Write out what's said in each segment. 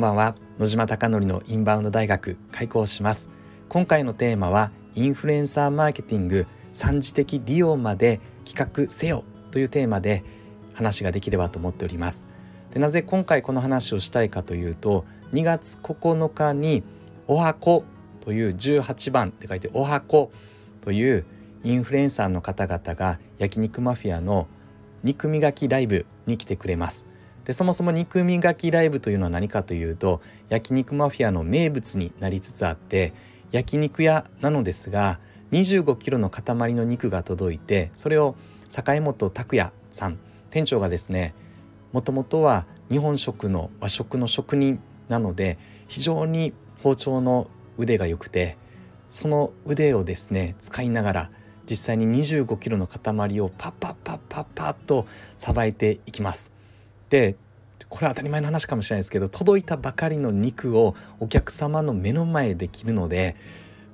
んばんは。野島貴則のインバウンド大学開講します。今回のテーマはインフルエンサーマーケティング三次的利用まで企画せよというテーマで話ができればと思っております。でなぜ今回この話をしたいかというと2月9日におはこ」という18番って書いておはこ」というインフルエンサーの方々が焼肉マフィアの肉磨きライブに来てくれます。でそもそも肉磨きライブというのは何かというと焼肉マフィアの名物になりつつあって焼肉屋なのですが25キロの塊の肉が届いてそれを坂本拓也さん店長がですねもともとは日本食の和食の職人なので非常に包丁の腕が良くてその腕をですね使いながら実際に25キロの塊をパッパッパッパッパッとさばいていきます。でこれは当たり前の話かもしれないですけど届いたばかりの肉をお客様の目の前で切るので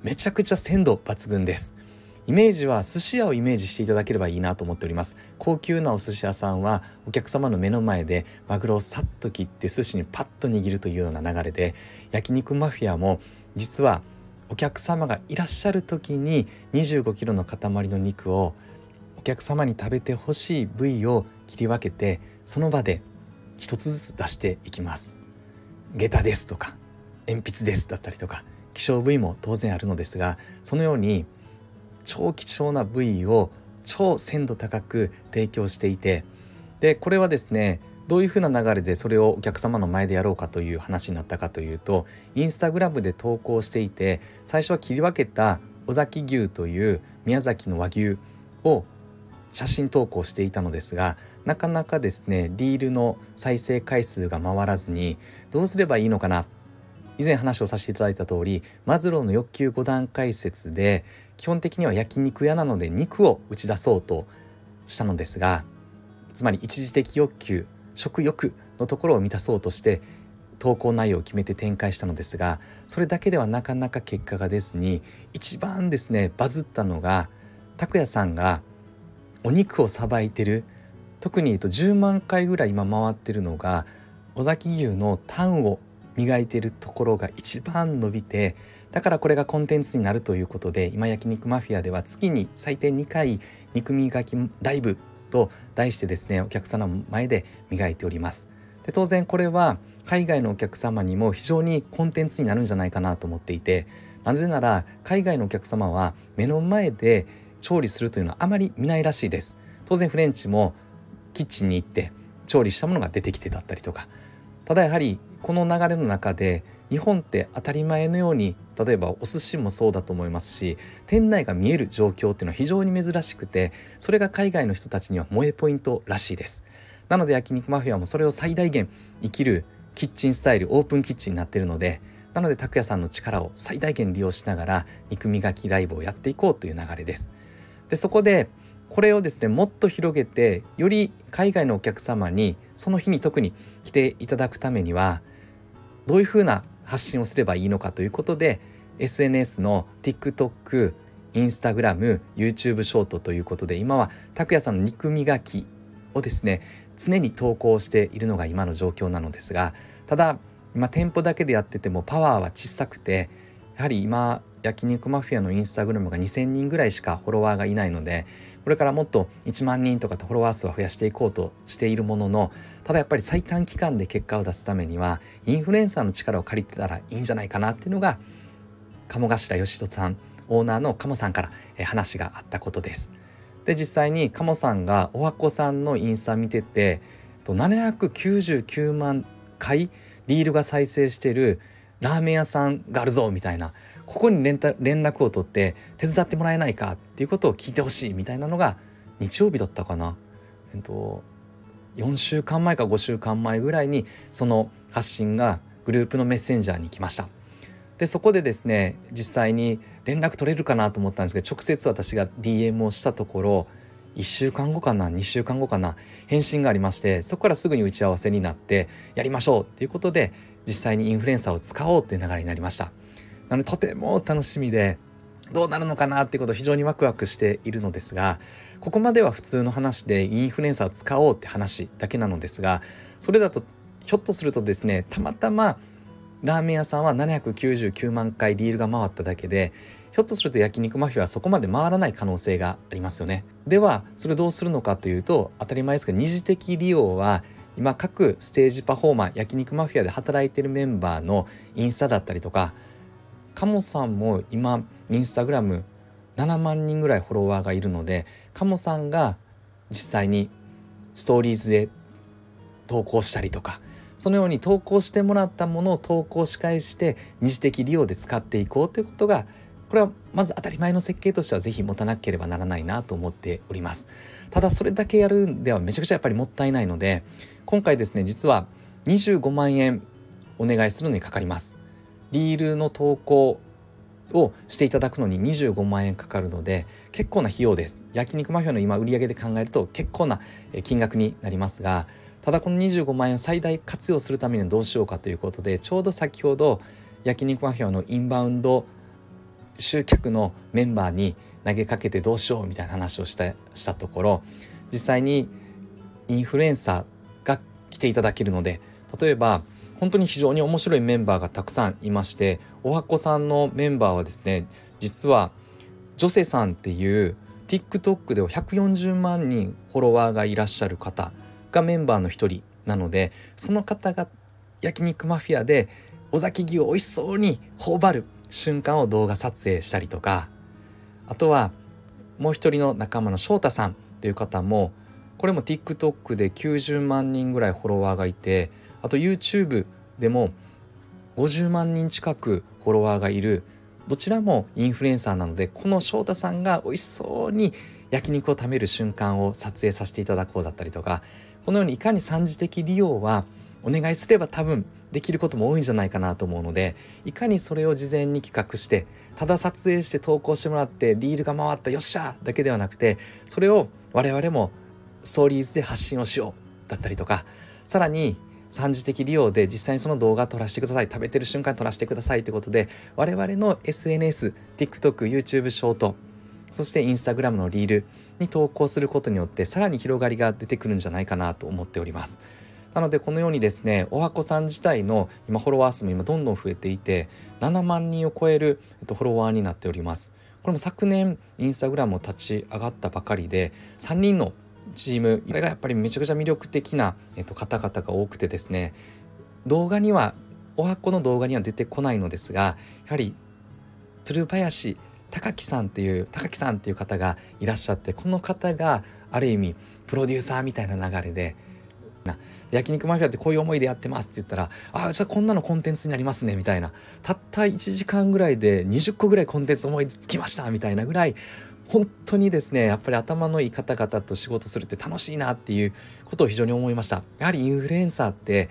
めちゃくちゃ鮮度抜群です。イメージは寿司屋をイメージしていただければいいなと思っております。高級なお寿司屋さんはお客様の目の前でマグロをさっと切って寿司にパッと握るというような流れで焼肉マフィアも実はお客様がいらっしゃる時に25キロの塊の肉をお客様に食べてほしい部位を切り分けてその場で一つずつ出していきます。下駄ですとか鉛筆ですだったりとか希少部位も当然あるのですがそのように超貴重な部位を超鮮度高く提供していてでこれはですねどういうふうな流れでそれをお客様の前でやろうかという話になったかというとインスタグラムで投稿していて最初は切り分けた尾崎牛という宮崎の和牛を写真投稿していたのですがなかなかですねリールの再生回数が回らずにどうすればいいのかな？以前話をさせていただいた通りマズローの欲求5段階説で基本的には焼肉屋なので肉を打ち出そうとしたのですがつまり一時的欲求食欲のところを満たそうとして投稿内容を決めて展開したのですがそれだけではなかなか結果が出ずに一番ですねバズったのが拓也さんがお肉をさばいてる特に言うと10万回ぐらい今回ってるのが尾崎牛のタンを磨いてるところが一番伸びてだからこれがコンテンツになるということで今焼肉マフィアでは月に最低2回肉磨きライブと題してですねお客様の前で磨いております。で当然これは海外のお客様にも非常にコンテンツになるんじゃないかなと思っていてなぜなら海外のお客様は目の前で調理するというのはあまり見ないらしいです。当然フレンチもキッチンに行って調理したものが出てきてだったりとか。ただやはりこの流れの中で日本って当たり前のように例えばお寿司もそうだと思いますし店内が見える状況っていうのは非常に珍しくてそれが海外の人たちには萌えポイントらしいです。なので焼肉マフィアもそれを最大限生きるキッチンスタイルオープンキッチンになってるのでなので拓也さんの力を最大限利用しながら肉磨きライブをやっていこうという流れです。でそこでこれをですねもっと広げてより海外のお客様にその日に特に来ていただくためにはどういうふうな発信をすればいいのかということで SNS の TikTok、Instagram、YouTube ショートということで今は拓也さんの肉磨きをですね常に投稿しているのが今の状況なのですがただ今店舗だけでやっててもパワーは小さくてやはり今焼肉マフィアのインスタグラムが2,000人ぐらいしかフォロワーがいないのでこれからもっと1万人とかとフォロワー数は増やしていこうとしているもののただやっぱり最短期間で結果を出すためにはインフルエンサーの力を借りてたらいいんじゃないかなっていうのが鴨頭義人さんオーナーの鴨さんから話があったことです。で実際に鴨さんがおはこさんのインスタ見てて799万回リールが再生してるラーメン屋さんがあるぞみたいなここに連絡を取って手伝ってもらえないかっていうことを聞いてほしいみたいなのが日曜日だったかな、えっと、4週間前か5週間前ぐらいにその発信がグループのメッセンジャーに来ました。でそこでですね実際に連絡取れるかなと思ったんですけど直接私が DM をしたところ1週間後かな2週間後かな返信がありましてそこからすぐに打ち合わせになってやりましょうっていうことで実際にインフルエンサーを使おうという流れになりました。なのでとても楽しみでどうなるのかなっていうことを非常にワクワクしているのですがここまでは普通の話でインフルエンサーを使おうって話だけなのですがそれだとひょっとするとですねたまたまラーメン屋さんは799万回リールが回っただけでひょっとすると焼肉マフィアはそこまで回らない可能性がありますよね。ではそれどうするのかというと当たり前ですが二次的利用は今各ステージパフォーマー焼肉マフィアで働いてるメンバーのインスタだったりとか鴨さんも今インスタグラム7万人ぐらいフォロワーがいるので鴨さんが実際にストーリーズで投稿したりとかそのように投稿してもらったものを投稿し返して二次的利用で使っていこうということがこれはまず当たり前の設計としてはぜひ持たなければならないなと思っております。ただそれだけやるんではめちゃくちゃやっぱりもったいないので今回ですね実は25万円お願いするのにかかります。リールの投稿をしていただくのに25万円かかるので結構な費用です。焼肉マフィアの今売上で考えると結構な金額になりますがただこの25万円を最大活用するためにどうしようかということでちょうど先ほど焼肉マフィアのインバウンド集客のメンバーに投げかけてどうしようみたいな話をしたしたところ実際にインフルエンサーが来ていただけるので例えば本当に非常に面白いメンバーがたくさんいましておはこさんのメンバーはですね実はジョセさんっていう TikTok では140万人フォロワーがいらっしゃる方がメンバーの一人なのでその方が焼肉マフィアで尾崎牛を美味しそうに頬張る瞬間を動画撮影したりとかあとはもう一人の仲間の翔太さんという方もこれも TikTok で90万人ぐらいフォロワーがいてあと YouTube でも50万人近くフォロワーがいるどちらもインフルエンサーなのでこの翔太さんが美味しそうに焼肉を食べる瞬間を撮影させていただこうだったりとかこのようにいかに三次的利用はお願いすれば多分できることも多いんじゃないかなと思うのでいかにそれを事前に企画してただ撮影して投稿してもらってリールが回ったよっしゃだけではなくてそれを我々もストーリーズで発信をしようだったりとかさらに三次的利用で実際にその動画撮らせてください食べてる瞬間撮らせてくださいということで我々の SNS、TikTok、YouTube ショートそして Instagram のリールに投稿することによってさらに広がりが出てくるんじゃないかなと思っております。なのでこのようにですねおはこさん自体の今フォロワー数も今どんどん増えていて7万人を超える、えっと、フォロワーになっております。これも昨年インスタグラムを立ち上がったばかりで3人のチームこれがやっぱりめちゃくちゃ魅力的な、えっと、方々が多くてですね動画にはおはこの動画には出てこないのですがやはり鶴林高木さんっていう高木さんっていう方がいらっしゃってこの方がある意味プロデューサーみたいな流れでな。焼肉マフィアってこういう思いでやってますって言ったらああじゃあこんなのコンテンツになりますねみたいな。たった1時間ぐらいで20個ぐらいコンテンツ思いつきましたみたいなぐらい本当にですねやっぱり頭のいい方々と仕事するって楽しいなっていうことを非常に思いました。やはりインフルエンサーって、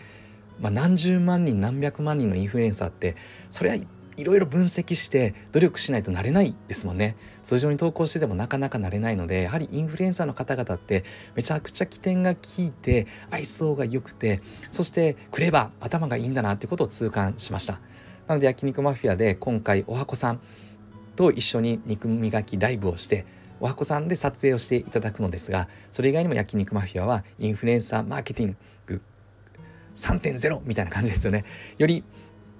まあ、何十万人何百万人のインフルエンサーってそれはいいろいろ分析して努力しないとなれないですもんね。通常に投稿しててもなかなかなれないのでやはりインフルエンサーの方々ってめちゃくちゃ起点が効いて愛想が良くてそしてクレバー頭がいいんだなってことを痛感しました。なので焼肉マフィアで今回おはこさんと一緒に肉磨きライブをしておはこさんで撮影をしていただくのですがそれ以外にも焼肉マフィアはインフルエンサーマーケティング3.0みたいな感じですよね。より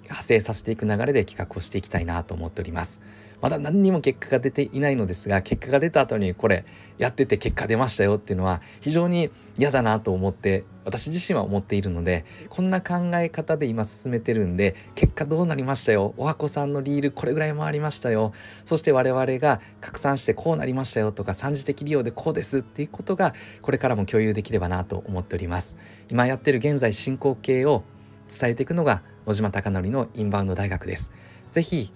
派生させていく流れで企画をしていきたいなと思っております。まだ何にも結果が出ていないのですが結果が出た後にこれやってて結果出ましたよっていうのは非常に嫌だなと思って私自身は思っているのでこんな考え方で今進めてるんで結果どうなりましたよ？おはこさんのリールこれぐらい回りましたよ？そして我々が拡散してこうなりましたよとか三次的利用でこうですっていうことがこれからも共有できればなと思っております。今やってる現在進行形を伝えていくのが野島貴則のインバウンド大学です。ぜひ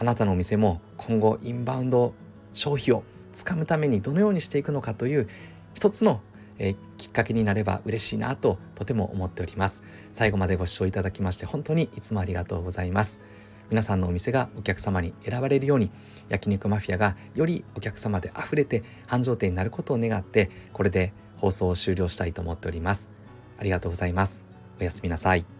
あなたのお店も今後インバウンド消費をつかむためにどのようにしていくのかという一つの、え、きっかけになれば嬉しいなととても思っております。最後までご視聴いただきまして本当にいつもありがとうございます。皆さんのお店がお客様に選ばれるように焼肉マフィアがよりお客様で溢れて繁盛店になることを願ってこれで放送を終了したいと思っております。ありがとうございます。おやすみなさい。